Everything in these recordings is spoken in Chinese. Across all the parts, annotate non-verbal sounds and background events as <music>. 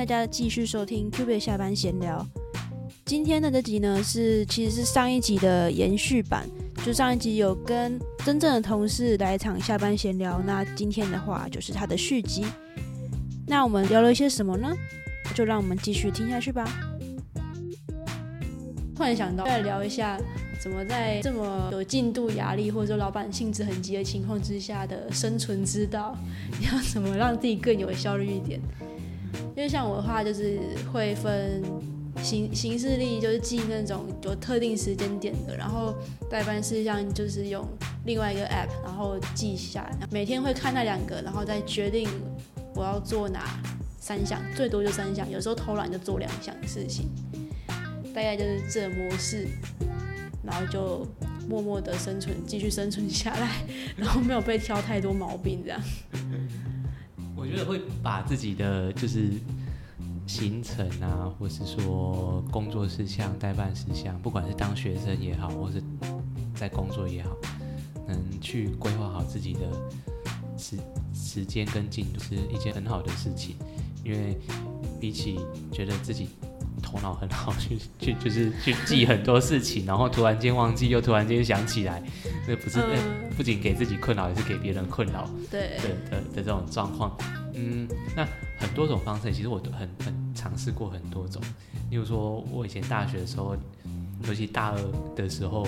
大家继续收听 Q 贝下班闲聊。今天的这集呢，是其实是上一集的延续版，就上一集有跟真正的同事来一场下班闲聊，那今天的话就是它的续集。那我们聊了一些什么呢？就让我们继续听下去吧。突然想到，再聊一下怎么在这么有进度压力，或者说老板性子很急的情况之下的生存之道，你要怎么让自己更有效率一点？因为像我的话，就是会分行行事历，就是记那种有特定时间点的，然后代办事项就是用另外一个 app，然后记下来，每天会看那两个，然后再决定我要做哪三项，最多就三项，有时候偷懒就做两项事情，大概就是这模式，然后就默默的生存，继续生存下来，然后没有被挑太多毛病这样。我觉得会把自己的就是行程啊，或是说工作事项、代办事项，不管是当学生也好，或是在工作也好，能去规划好自己的时时间跟进度，是一件很好的事情。因为比起觉得自己头脑很好，去 <laughs> 去就是去记很多事情，然后突然间忘记，又突然间想起来，这不是、不仅给自己困扰，也是给别人困扰。对的的的这种状况，嗯，那很多种方式，其实我都很很尝试过很多种。例如说，我以前大学的时候，尤其大二的时候，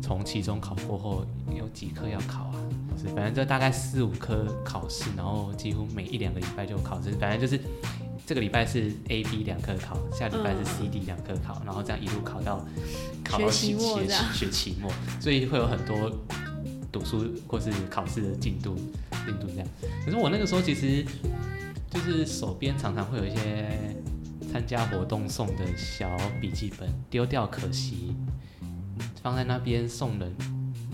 从期中考过后，有几科要考啊？是，反正就大概四五科考试，然后几乎每一两个礼拜就考试，反正就是这个礼拜是 A、B 两科考，下礼拜是 C、D 两科考，然后这样一路考到考到学期末学期末，所以会有很多读书或是考试的进度进度这样。可是我那个时候其实就是手边常常会有一些参加活动送的小笔记本，丢掉可惜，放在那边送人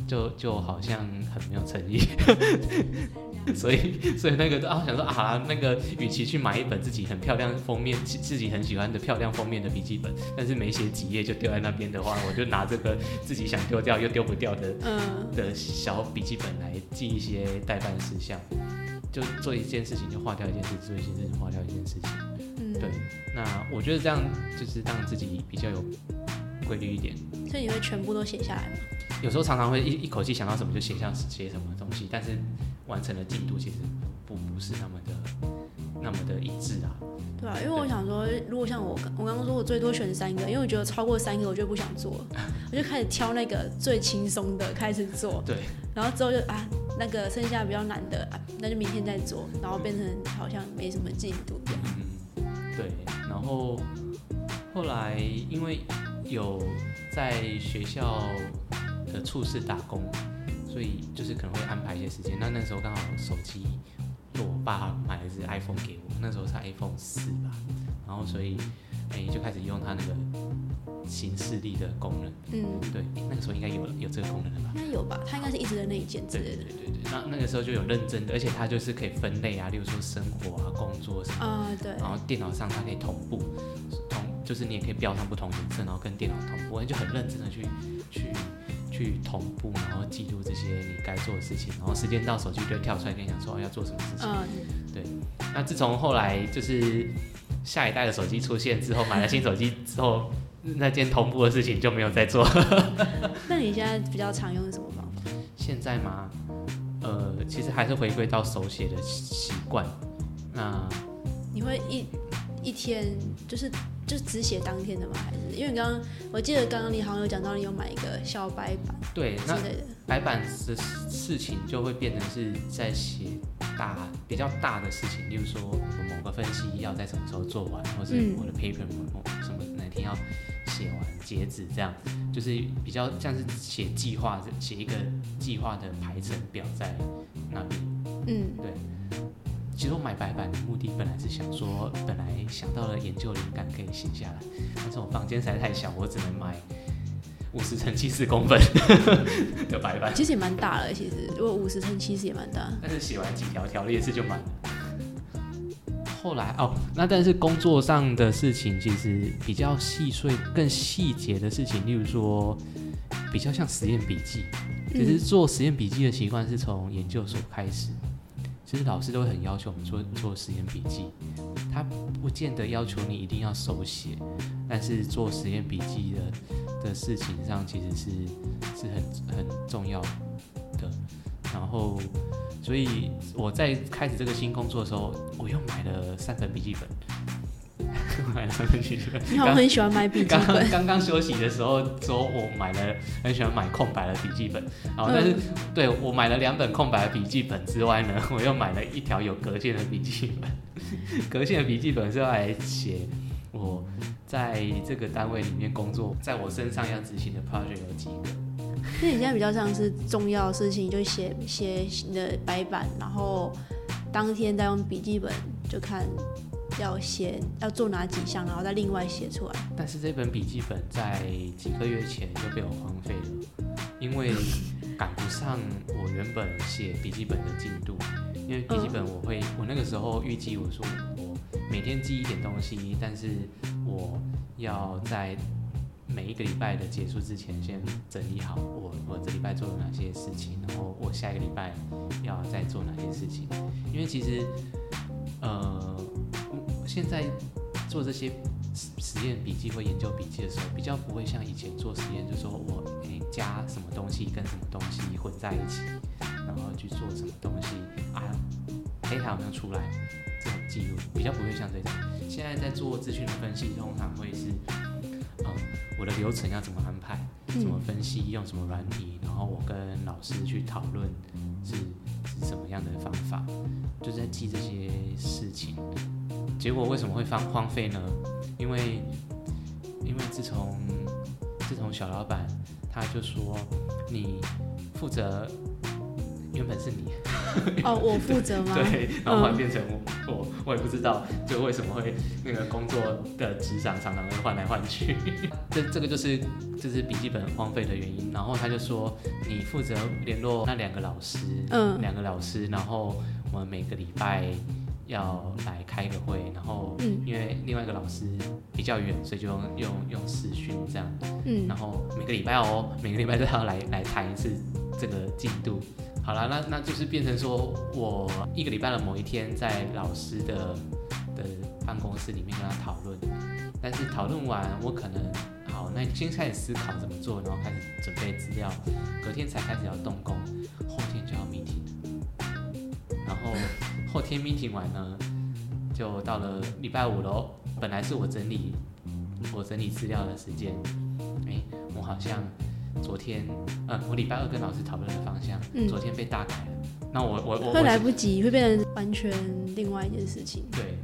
就就好像很没有诚意。<laughs> 所以，<laughs> 所以那个啊，想说啊，那个与其去买一本自己很漂亮封面、自自己很喜欢的漂亮封面的笔记本，但是没写几页就丢在那边的话，我就拿这个自己想丢掉又丢不掉的嗯，的小笔记本来记一些代办事项，就做一件事情就划掉一件事，做一件事情划掉一件事情。嗯，对，那我觉得这样就是让自己比较有规律一点。所以你会全部都写下来吗？有时候常常会一一口气想到什么就写下写什么东西，但是完成的进度其实不不是那么的那么的一致啊。对啊，因为我想说，如果像我刚我刚刚说我最多选三个，因为我觉得超过三个我就不想做了，<laughs> 我就开始挑那个最轻松的开始做，对，然后之后就啊那个剩下比较难的啊，那就明天再做，然后变成好像没什么进度这样。嗯，对。然后后来因为有在学校的处室打工，所以就是可能会安排一些时间。那那时候刚好手机，就我爸买了一只 iPhone 给我，那时候是 iPhone 四吧，然后所以哎、就开始用它那个行事历的功能。嗯，对，那个时候应该有有这个功能了吧？应该有吧？它应该是一直在内建之对类的。对对对，那那个时候就有认真的，而且它就是可以分类啊，例如说生活啊、工作什么的啊，对，然后电脑上它可以同步，同就是你也可以标上不同颜色，然后跟电脑同步，就很认真的去去去同步，然后记录这些你该做的事情，然后时间到手机就跳出来跟你讲说哦要做什么事情。嗯，那自从后来就是下一代的手机出现之后，买了新手机之后，那件同步的事情就没有再做。<laughs> 那你现在比较常用的什么方法？现在吗？呃，其实还是回归到手写的习惯。那你会一一天就是就只写当天的吗？还是因为你刚刚我记得刚刚你好像有讲到你有买一个小白板对，那白板的事情就会变成是在写大比较大的事情，例如说我某个分析要在什么时候做完，或是嗯。我的 paper 某某什么哪天要写完截止，这样。就是比较像是写计划，写一个计划的排程表在那边。嗯，其实我买白板的目的本来是想说，本来想到了研究灵感可以写下来，但是我房间实在太小，我只能买五十乘七十公分 <laughs> 的白板。其实也蛮大了，其实如果五十乘七十也蛮大。但是写完几条条列式就满了。后来哦，那但是工作上的事情其实比较细碎、更细节的事情，例如说比较像实验笔记。其实做实验笔记的习惯是从研究所开始，其实老师都会很要求我们做做实验笔记。他不见得要求你一定要手写，但是做实验笔记的的事情上，其实是是很很重要的。然后，所以我在开始这个新工作的时候，我又买了三本笔记本。你好，我很喜欢买笔记刚本。刚刚休息的时候说，我买了很喜欢买空白的笔记本。然后，但是、对我买了两本空白的笔记本之外呢，<laughs> 我又买了一条有格线的笔记本。<laughs> 格线的笔记本是要来写我在这个单位里面工作，在我身上要执行的 project 有几个。那你现在比较像是重要的事情，就写写你的白板，然后当天再用笔记本就看要写要做哪几项，然后再另外写出来。但是这本笔记本在几个月前就被我荒废了，因为赶不上我原本写笔记本的进度。因为笔记本我会，我那个时候预计我说我每天记一点东西，但是我要在每一个礼拜的结束之前先整理好我我这礼拜做了哪些事情，然后我下一个礼拜要再做哪些事情。因为其实呃，现在做这些实实验笔记或研究笔记的时候，比较不会像以前做实验，就说我诶加什么东西跟什么东西混在一起，然后去做什么东西啊，data 有没有出来这种记录，比较不会像这种。现在在做资讯的分析，通常会是，嗯，我的流程要怎么安排，怎么分析，用什么软体，然后我跟老师去讨论是是什么样的方法，就是在记这些事情。结果为什么会荒荒废呢？因为因为自从自从小老板他就说你负责，原本是你，<laughs> 哦，我负责吗？<laughs> 对，然后后来变成我，我我也不知道，就为什么会那个工作的职场常常会换来换去，<laughs> 这这个就是就是笔记本荒废的原因。然后他就说你负责联络那两个老师，嗯两个老师，然后我们每个礼拜要来开个会，然后嗯。因为另外一个老师比较远，所以就用用用视讯这样，嗯。然后每个礼拜哦，每个礼拜都要来来谈一次这个进度。好了，那那就是变成说我一个礼拜的某一天在老师的的办公室里面跟他讨论，但是讨论完我可能好，那先开始思考怎么做，然后开始准备资料，隔天才开始要动工，后天就要 meeting，然后后天 meeting 完呢，就到了礼拜五喽。本来是我整理我整理资料的时间，哎，我好像昨天，呃，我礼拜二跟老师讨论的方向，嗯昨天被大改了。那我我我会来不及，会变成完全另外一件事情。对，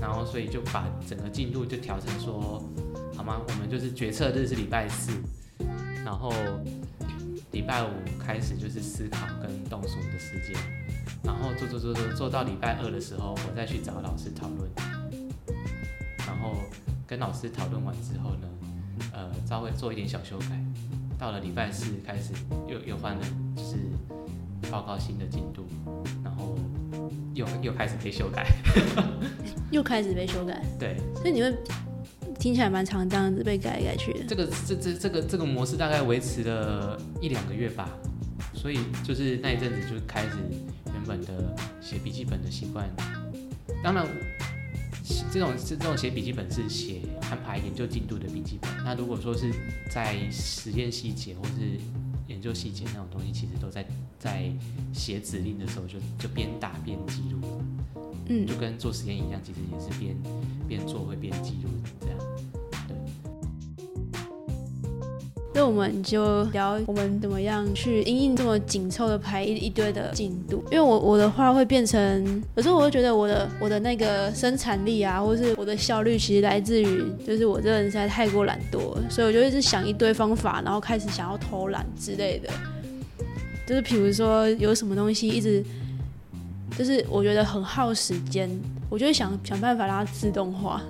然后所以就把整个进度就调成说，好吗？我们就是决策日是礼拜四，然后礼拜五开始就是思考跟动手的时间，然后做做做做做到礼拜二的时候，我再去找老师讨论，然后跟老师讨论完之后呢，呃，稍微做一点小修改，到了礼拜四开始又又换了就是报告新的进度，然后又又开始被修改。<laughs> 又开始被修改，对，所以你会听起来蛮常这样子被改来改去的。这个这这这个这个模式大概维持了一两个月吧，所以就是那一阵子就开始原本的写笔记本的习惯。当然，这种这种写笔记本是写安排研究进度的笔记本。那如果说是在实验细节或是研究细节那种东西，其实都在在写指令的时候就就边打边记录，嗯就跟做实验一样，其实也是边边做会边记录这样。那我们就聊我们怎么样去因应这么紧凑的排一一堆的进度。因为我我的话会变成，有时候我会觉得我的我的那个生产力啊，或是我的效率，其实来自于就是我这个人实在太过懒惰，所以我就一直想一堆方法，然后开始想要偷懒之类的。就是比如说有什么东西一直，就是我觉得很耗时间，我就会想想办法让它自动化。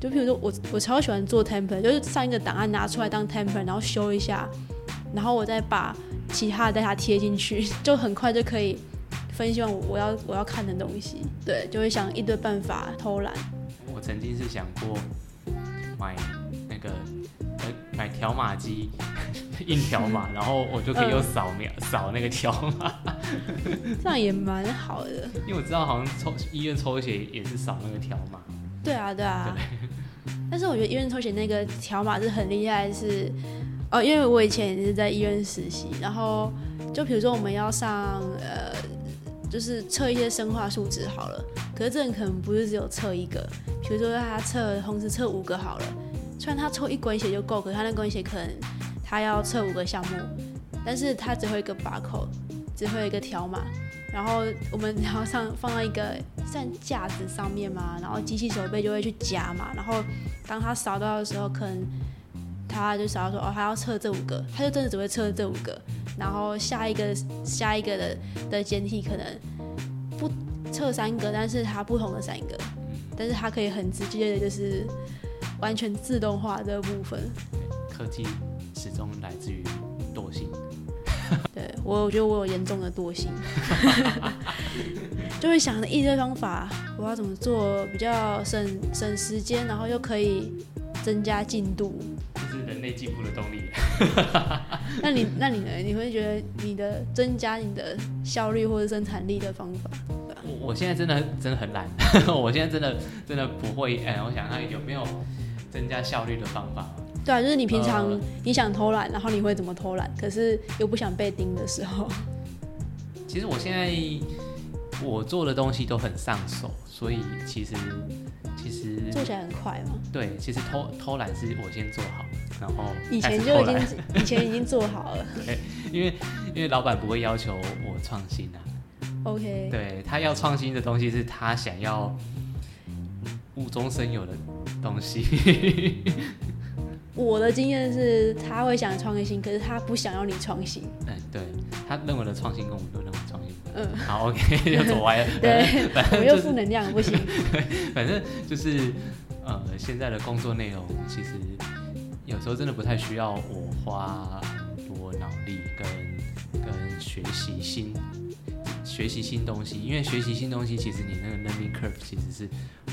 就譬如说我我超喜欢做 template，就是上一个档案拿出来当 template，然后修一下，然后我再把其他的 data 贴进去，<laughs> 就很快就可以分析完我我要我要看的东西。对，就会想一堆办法偷懒。我曾经是想过买那个呃买条码机，印条码，然后我就可以用扫描、扫那个条码，这样也蛮好的。因为我知道好像抽医院抽血也是扫那个条码，对啊，对啊。但是我觉得医院抽血那个条码是很厉害，是哦，因为我以前也是在医院实习，然后就比如说我们要上呃，就是测一些生化数值好了，可是这人可能不是只有测一个，比如说他测同时测五个好了，虽然他抽一管血就够，可是他那管血可能他要测五个项目，但是他只会一个把口，只会一个条码。然后我们然后上放到一个算架子上面嘛，然后机器手背就会去夹嘛，然后当他扫到的时候，可能他就扫到说哦，他要测这五个，他就真的只会测这五个，然后下一个下一个的的简体可能不测三个，但是它不同的三个，但是它可以很直接的就是完全自动化这个部分。科技始终来自于。我，我觉得我有严重的惰性，<laughs> 就会想着一些方法，我要怎么做比较省省时间，然后又可以增加进度，这是人类进步的动力。<laughs> 那你 <laughs> 那你呢？你会觉得你的增加你的效率或者生产力的方法？我我现在真的真的很懒，我现在真的真的不会。哎，我想看有没有增加效率的方法。对啊，就是你平常你想偷懒，然后你会怎么偷懒？可是又不想被盯的时候。其实我现在我做的东西都很上手，所以其实其实做起来很快嘛。对，其实偷偷懒是我先做好，然后以前就已经以前已经做好了。<laughs> 对，因为因为老板不会要求我创新啊。OK。对他要创新的东西是他想要无中生有的东西。我的经验是，他会想创新，可是他不想要你创新。嗯，对，他认为的创新跟我们都认为创新。嗯，好，OK，又走歪了。<laughs> 对，我又负能量，不行。<laughs> 反正就是，呃，现在的工作内容其实有时候真的不太需要我花多脑力跟跟学习新学习新东西，因为学习新东西，其实你那个 learning curve 其实是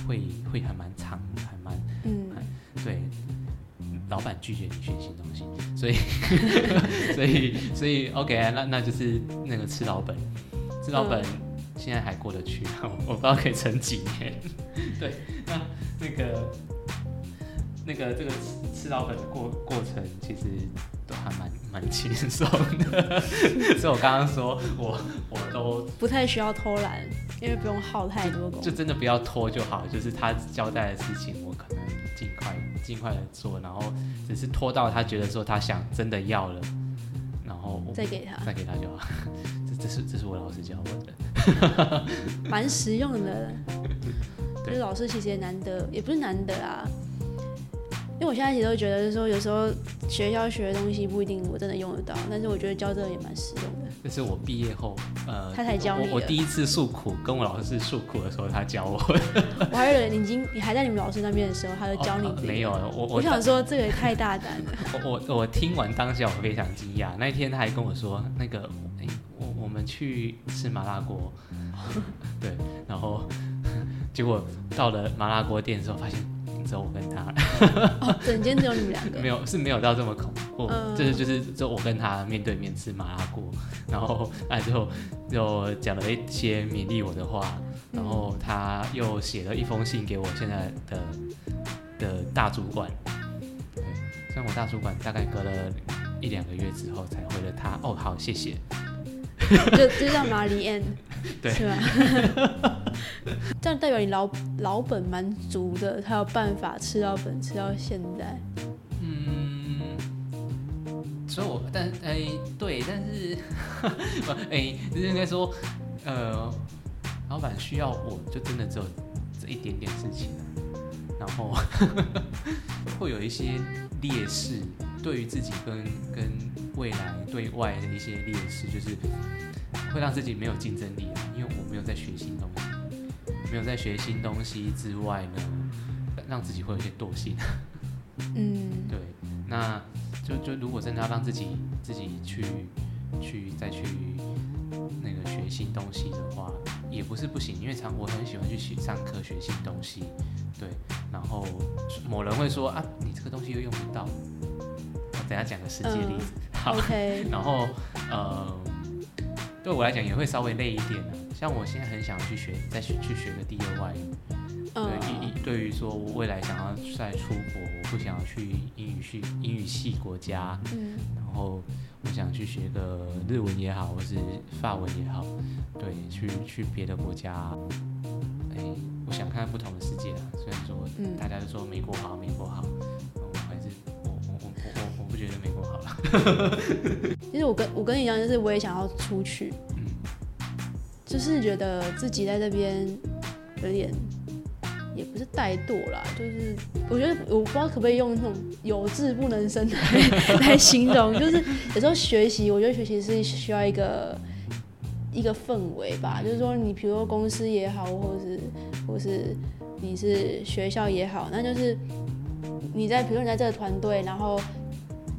会会还蛮长，还蛮。老板拒绝你学新东西，所以 <laughs> 所以所以 OK，那那就是那个吃老本，吃老本现在还过得去，<laughs> 我不知道可以撑几年。对，那那个那个这个吃吃老本的过过程，其实都还蛮蛮轻松的。<laughs> 所以我刚刚说我我都不太需要偷懒，因为不用耗太多功，就真的不要拖就好。就是他交代的事情，我可能尽快。尽快的做，然后只是拖到他觉得说他想真的要了，然后再给他，再给他就好。<laughs> 这这是这是我老师教我的，<laughs> 蛮实用的。就是老师其实也难得，也不是难得啊。因为我现在其实都觉得，说有时候学校学的东西不一定我真的用得到，但是我觉得教这个也蛮实用的。这是我毕业后，呃，他才教我。我第一次诉苦，跟我老师诉苦的时候，他教我。<laughs> 我还以为你已经你还在你们老师那边的时候，他就教你。没有，我我想说这个也太大胆了。<laughs> 我我我听完当下我非常惊讶。那一天他还跟我说，那个，哎，我我们去吃麻辣锅。<laughs> 对，然后结果到了麻辣锅店的时候，发现。只有我跟他，整间只有你们两个，<laughs> 没有是没有到这么恐怖，就是就是就我跟他面对面吃麻辣锅，然后哎之后又讲了一些勉励我的话，然后他又写了一封信给我现在的的大主管，对，虽然我大主管大概隔了一两个月之后才回了他，哦好谢谢。<laughs> 就就叫玛丽安，对，是吧？<laughs> 这样代表你老老本蛮足的，才有办法吃到本，吃到现在。嗯，所以我但哎对，但是 <laughs> 哎，就是应该说，呃，老板需要我就真的只有这一点点事情，然后会有一些劣势。对于自己跟跟未来对外的一些劣势，就是会让自己没有竞争力啊因为我没有在学新东西，没有在学新东西之外呢，让自己会有些惰性。嗯，<laughs> 对，那就就如果真的要让自己自己去去再去那个学新东西的话，也不是不行，因为常我很喜欢去学上课学新东西，对，然后某人会说啊，你这个东西又用不到。我等下讲个实际例子，好。<laughs> 然后，呃，对我来讲也会稍微累一点的。像我现在很想去学，再去去学个第二外语，嗯对，一一对于说我未来想要再出国，我不想要去英语系英语系国家，嗯然后我想去学个日文也好，或是法文也好，对，去去别的国家，哎，我想看看不同的世界啊。虽然说嗯大家都说美国好，美国好，我还是我我我我我我不觉得美国。<laughs> 其实我跟我跟你一样，就是我也想要出去，就是觉得自己在这边有点，也不是怠惰啦，就是我觉得我不知道可不可以用那种有志不能伸来来形容，<laughs> 就是有时候学习，我觉得学习是需要一个一个氛围吧，就是说你比如说公司也好，或者是或是你是学校也好，那就是你在比如说你在这个团队，然后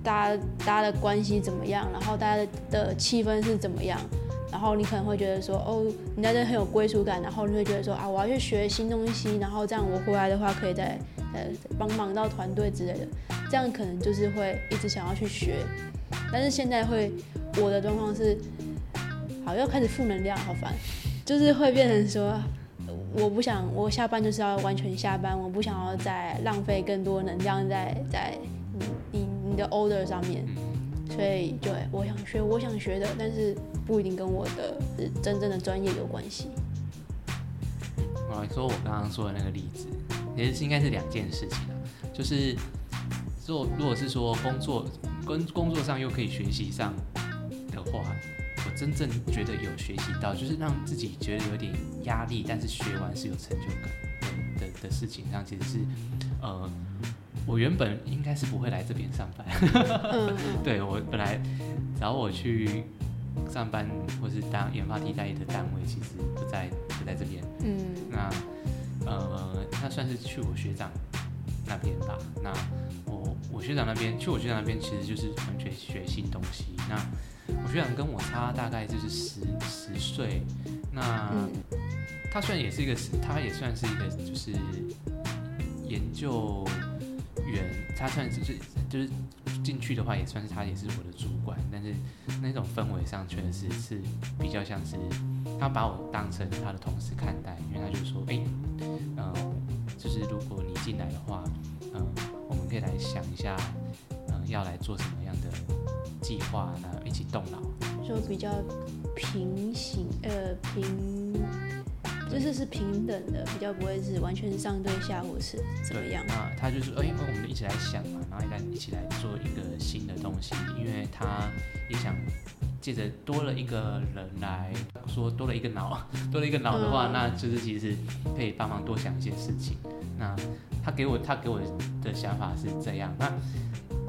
大家大家的关系怎么样，然后大家的气氛是怎么样，然后你可能会觉得说，哦，你在这很有归属感，然后你会觉得说啊，我要去学新东西，然后这样我回来的话可以再呃帮忙到团队之类的，这样可能就是会一直想要去学，但是现在会我的状况是，好又开始负能量，好烦，就是会变成说。我不想，我下班就是要完全下班，我不想要再浪费更多能量在在的 order 上面，嗯所以对我想学我想学的，但是不一定跟我的呃真正的专业有关系。我来说我刚刚说的那个例子，其实是应该是两件事情啊，就是做如果是说工作跟工作上又可以学习上的话，我真正觉得有学习到，就是让自己觉得有点压力，但是学完是有成就感的的的事情上，其实是呃，我原本应该是不会来这边上班，<laughs> 对我本来找我去上班或是当研发替代的单位，其实不在不在这边。嗯那呃，那算是去我学长那边吧。那我我学长那边去我学长那边，其实就是完全学新东西。那我学长跟我差大概就是十十岁。那嗯他虽然也是一个，他也算是一个就是研究员，他算是就是就是进去的话，也算是他也是我的主管，但是那种氛围上确实是比较像是他把我当成他的同事看待，因为他就说，哎、嗯、就是如果你进来的话，嗯、我们可以来想一下，嗯、要来做什么样的计划，那一起动脑。就比较平行呃平，就是是平等的，比较不会是完全上对下或是怎么样。那他就说，哎、我们一起来想嘛，然后一来一起来做一个新的东西，因为他也想借着多了一个人来说，多了一个脑，<laughs> 多了一个脑的话，嗯那就是其实可以帮忙多想一些事情。那他给我他给我的想法是这样，那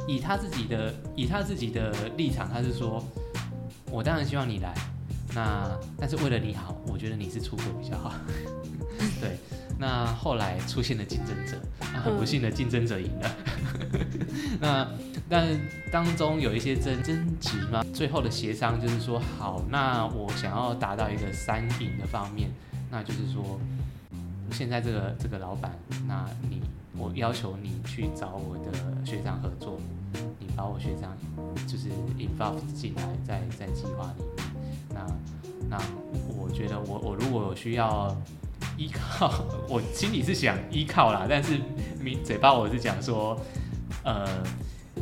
以他自己的以他自己的立场，他是说，我当然希望你来，那但是为了你好，我觉得你是出国比较好。<laughs> 对，那后来出现了竞争者，那很不幸的竞争者赢了。<laughs> 那但当中有一些争争执嘛，最后的协商就是说，好，那我想要达到一个三赢的方面，那就是说，现在这个这个老板，那你我要求你去找我的学长合作，你把我学长就是 involve 进来在在计划里，那我觉得我我如果有需要依靠，<laughs> 我心里是想依靠啦，但是你嘴巴我是讲说，呃，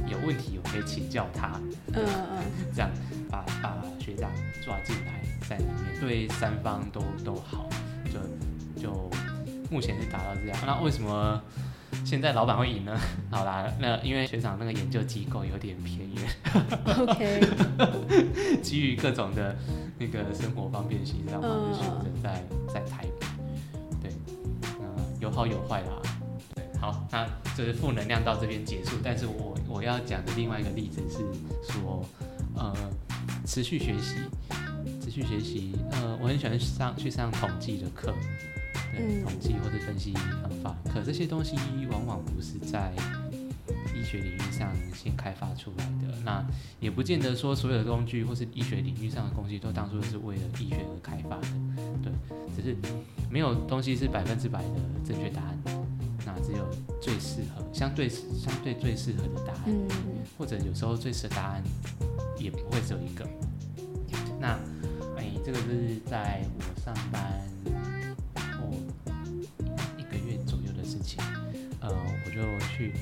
有问题我可以请教他，嗯嗯这样把把学长抓进来在里面，对三方都都好，就就目前是达到这样。那为什么现在老板会赢呢？<laughs> 好啦，那因为学长那个研究机构有点偏远，嗯，OK，<laughs> 基于各种的那个生活方便性让，我们选择在在台北。对，那有好有坏啦。对，好，那这是负能量到这边结束。但是我我要讲的另外一个例子是说，呃，持续学习，持续学习。呃，我很喜欢上去上统计的课，统计或者分析方法。可这些东西往往不是在医学领域上先开发出来的，那也不见得说所有的工具或是医学领域上的工具都当初是为了医学而开发的，对，只是没有东西是百分之百的正确答案，那只有最适合、相对相对最适合的答案，嗯。或者有时候最适合答案也不会只有一个。那哎，这个是在我上班去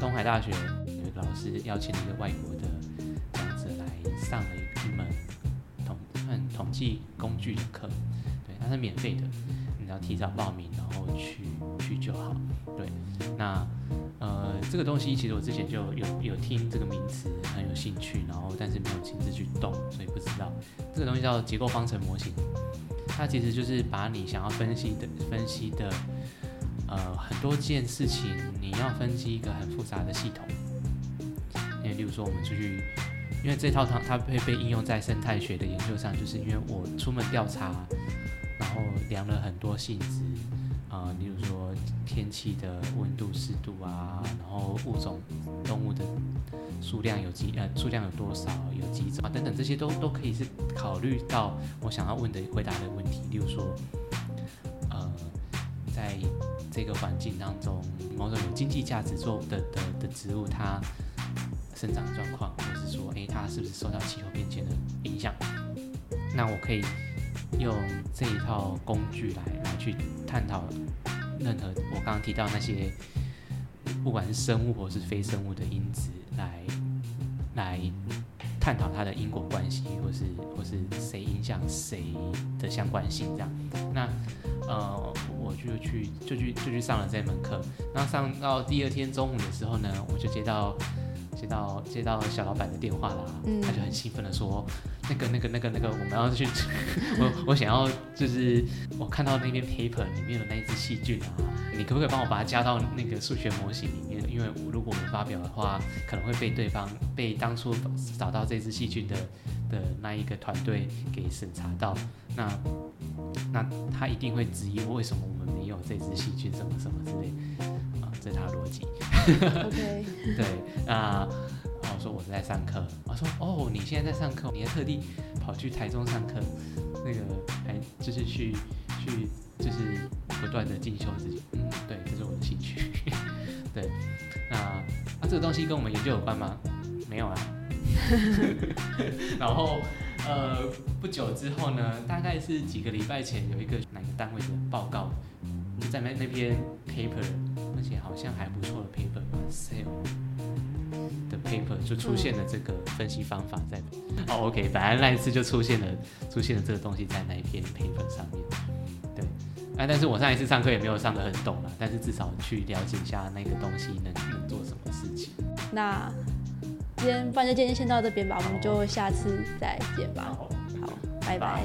东海大学有一个老师邀请了一个外国的讲者来上了一门统算统计工具的课，对，它是免费的，你要提早报名，然后去去就好。对，那呃这个东西其实我之前就有有听这个名词很有兴趣，然后但是没有亲自去动，所以不知道这个东西叫结构方程模型。它其实就是把你想要分析的分析的呃很多件事情，你要分析一个很复杂的系统。因为例如说我们出去，因为这套它它会被应用在生态学的研究上，就是因为我出门调查，然后量了很多性质。啊，例如说天气的温度、湿度啊，然后物种、动物的数量有几呃数量有多少，有几种啊等等，这些都都可以是考虑到我想要问的回答的问题。例如说，在这个环境当中，某种有经济价值做的的的植物，它生长状况，或是说，诶，它是不是受到气候变迁的影响？那我可以。用这一套工具来来去探讨任何我刚刚提到那些，不管是生物或是非生物的因子，来来探讨它的因果关系，或是或是谁影响谁的相关性这样。那呃，就去就去就去上了这门课。那上到第二天中午的时候呢，我就接到。接到接到小老板的电话啦，他就很兴奋的说：“那个那个那个那个，我们要去，<laughs> 我我想要就是我看到那篇 paper 里面的那一只细菌啊，你可不可以帮我把它加到那个数学模型里面？因为如果我们发表的话，可能会被对方被当初找到这只细菌的的那一个团队给审查到，那那他一定会质疑为什么我们没有这只细菌什么什么之类啊。”这是他的逻辑。OK。<laughs> 对啊，我说我是在上课。我说哦，你现在在上课，你还特地跑去台中上课，那个还就是去去就是不断的进修自己。嗯，对，这是我的兴趣。<laughs> 对，那那这个东西跟我们研究有关吗？没有啊。<laughs> 然后呃，不久之后呢，大概是几个礼拜前，有一个哪个单位的报告，就在那那篇 paper。而且好像还不错的 paper 吧，sale 的 paper 就出现了这个分析方法在。哦，OK，反正那一次就出现了出现了这个东西在那一篇 paper 上面。对，哎，但是我上一次上课也没有上得很懂了，但是至少去了解一下那个东西能能做什么事情。那今天，不然就今天先到这边吧，我们就下次再见吧。好，拜拜。